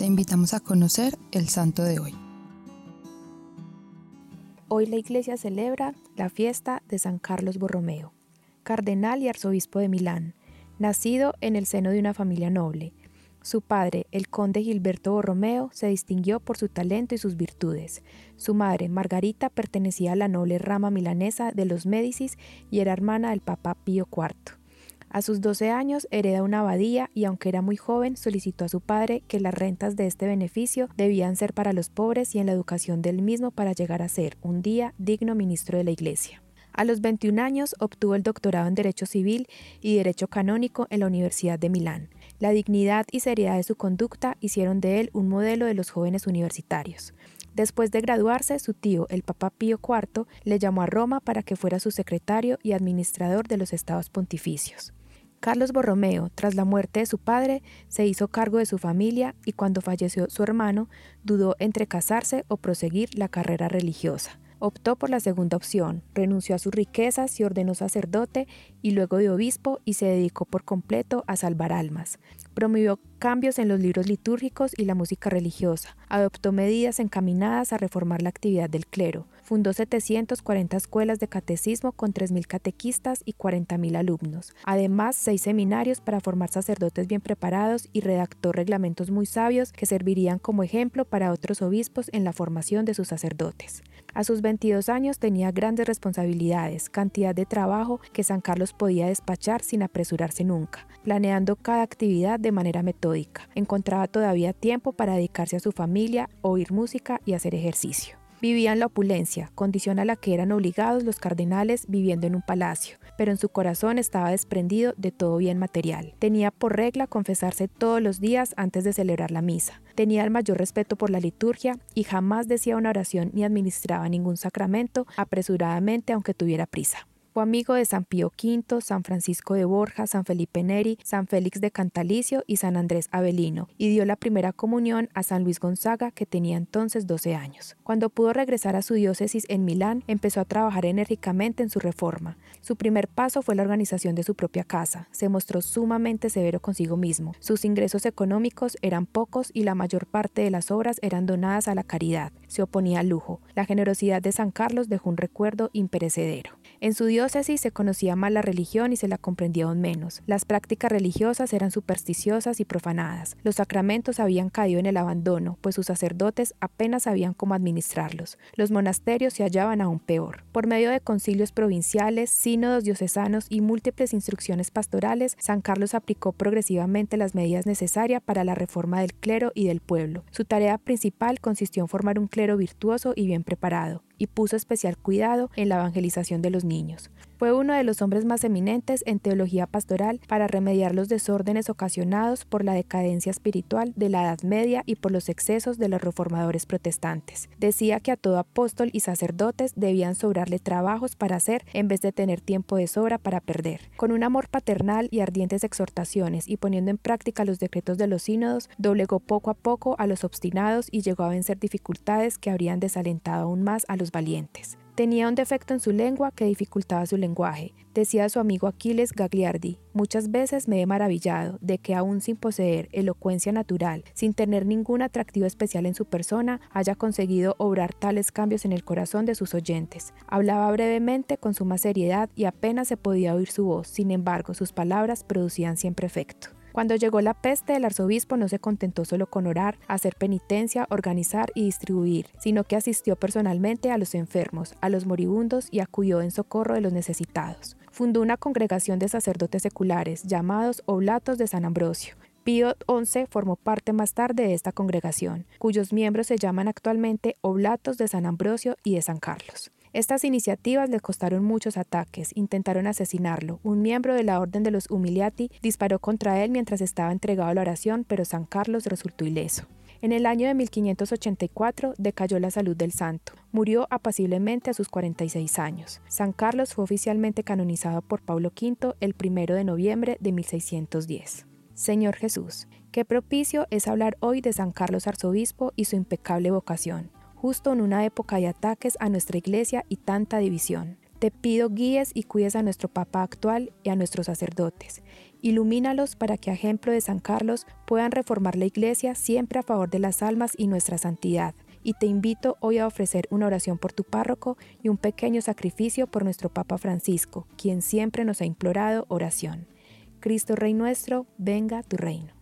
Te invitamos a conocer el santo de hoy. Hoy la iglesia celebra la fiesta de San Carlos Borromeo, cardenal y arzobispo de Milán, nacido en el seno de una familia noble. Su padre, el conde Gilberto Borromeo, se distinguió por su talento y sus virtudes. Su madre, Margarita, pertenecía a la noble rama milanesa de los Médicis y era hermana del Papa Pío IV. A sus 12 años hereda una abadía y aunque era muy joven solicitó a su padre que las rentas de este beneficio debían ser para los pobres y en la educación del mismo para llegar a ser un día digno ministro de la Iglesia. A los 21 años obtuvo el doctorado en Derecho Civil y Derecho Canónico en la Universidad de Milán. La dignidad y seriedad de su conducta hicieron de él un modelo de los jóvenes universitarios. Después de graduarse, su tío, el Papa Pío IV, le llamó a Roma para que fuera su secretario y administrador de los estados pontificios. Carlos Borromeo, tras la muerte de su padre, se hizo cargo de su familia y cuando falleció su hermano, dudó entre casarse o proseguir la carrera religiosa. Optó por la segunda opción, renunció a sus riquezas y ordenó sacerdote y luego de obispo y se dedicó por completo a salvar almas. Promovió cambios en los libros litúrgicos y la música religiosa, adoptó medidas encaminadas a reformar la actividad del clero, fundó 740 escuelas de catecismo con 3.000 catequistas y 40.000 alumnos, además seis seminarios para formar sacerdotes bien preparados y redactó reglamentos muy sabios que servirían como ejemplo para otros obispos en la formación de sus sacerdotes. A sus 22 años tenía grandes responsabilidades, cantidad de trabajo que San Carlos podía despachar sin apresurarse nunca, planeando cada actividad de manera metódica. Encontraba todavía tiempo para dedicarse a su familia, oír música y hacer ejercicio. Vivía en la opulencia, condición a la que eran obligados los cardenales viviendo en un palacio, pero en su corazón estaba desprendido de todo bien material. Tenía por regla confesarse todos los días antes de celebrar la misa. Tenía el mayor respeto por la liturgia y jamás decía una oración ni administraba ningún sacramento apresuradamente aunque tuviera prisa. Fue amigo de San Pío V, San Francisco de Borja, San Felipe Neri, San Félix de Cantalicio y San Andrés Avelino, y dio la primera comunión a San Luis Gonzaga, que tenía entonces 12 años. Cuando pudo regresar a su diócesis en Milán, empezó a trabajar enérgicamente en su reforma. Su primer paso fue la organización de su propia casa. Se mostró sumamente severo consigo mismo. Sus ingresos económicos eran pocos y la mayor parte de las obras eran donadas a la caridad. Se oponía al lujo. La generosidad de San Carlos dejó un recuerdo imperecedero. En su diócesis se conocía más la religión y se la comprendía aún menos. Las prácticas religiosas eran supersticiosas y profanadas. Los sacramentos habían caído en el abandono, pues sus sacerdotes apenas sabían cómo administrarlos. Los monasterios se hallaban aún peor. Por medio de concilios provinciales, sínodos diocesanos y múltiples instrucciones pastorales, San Carlos aplicó progresivamente las medidas necesarias para la reforma del clero y del pueblo. Su tarea principal consistió en formar un clero virtuoso y bien preparado y puso especial cuidado en la evangelización de los niños. Fue uno de los hombres más eminentes en teología pastoral para remediar los desórdenes ocasionados por la decadencia espiritual de la Edad Media y por los excesos de los reformadores protestantes. Decía que a todo apóstol y sacerdotes debían sobrarle trabajos para hacer en vez de tener tiempo de sobra para perder. Con un amor paternal y ardientes exhortaciones y poniendo en práctica los decretos de los sínodos, doblegó poco a poco a los obstinados y llegó a vencer dificultades que habrían desalentado aún más a los valientes. Tenía un defecto en su lengua que dificultaba su lenguaje. Decía su amigo Aquiles Gagliardi, muchas veces me he maravillado de que aún sin poseer elocuencia natural, sin tener ningún atractivo especial en su persona, haya conseguido obrar tales cambios en el corazón de sus oyentes. Hablaba brevemente con suma seriedad y apenas se podía oír su voz, sin embargo sus palabras producían siempre efecto. Cuando llegó la peste, el arzobispo no se contentó solo con orar, hacer penitencia, organizar y distribuir, sino que asistió personalmente a los enfermos, a los moribundos y acudió en socorro de los necesitados. Fundó una congregación de sacerdotes seculares llamados Oblatos de San Ambrosio, Pío XI formó parte más tarde de esta congregación, cuyos miembros se llaman actualmente Oblatos de San Ambrosio y de San Carlos. Estas iniciativas le costaron muchos ataques, intentaron asesinarlo. Un miembro de la Orden de los Humiliati disparó contra él mientras estaba entregado a la oración, pero San Carlos resultó ileso. En el año de 1584 decayó la salud del santo. Murió apaciblemente a sus 46 años. San Carlos fue oficialmente canonizado por Pablo V el 1 de noviembre de 1610. Señor Jesús, qué propicio es hablar hoy de San Carlos Arzobispo y su impecable vocación justo en una época de ataques a nuestra iglesia y tanta división. Te pido guíes y cuides a nuestro Papa actual y a nuestros sacerdotes. Ilumínalos para que a ejemplo de San Carlos puedan reformar la Iglesia siempre a favor de las almas y nuestra santidad. Y te invito hoy a ofrecer una oración por tu párroco y un pequeño sacrificio por nuestro Papa Francisco, quien siempre nos ha implorado oración. Cristo Rey nuestro, venga tu reino.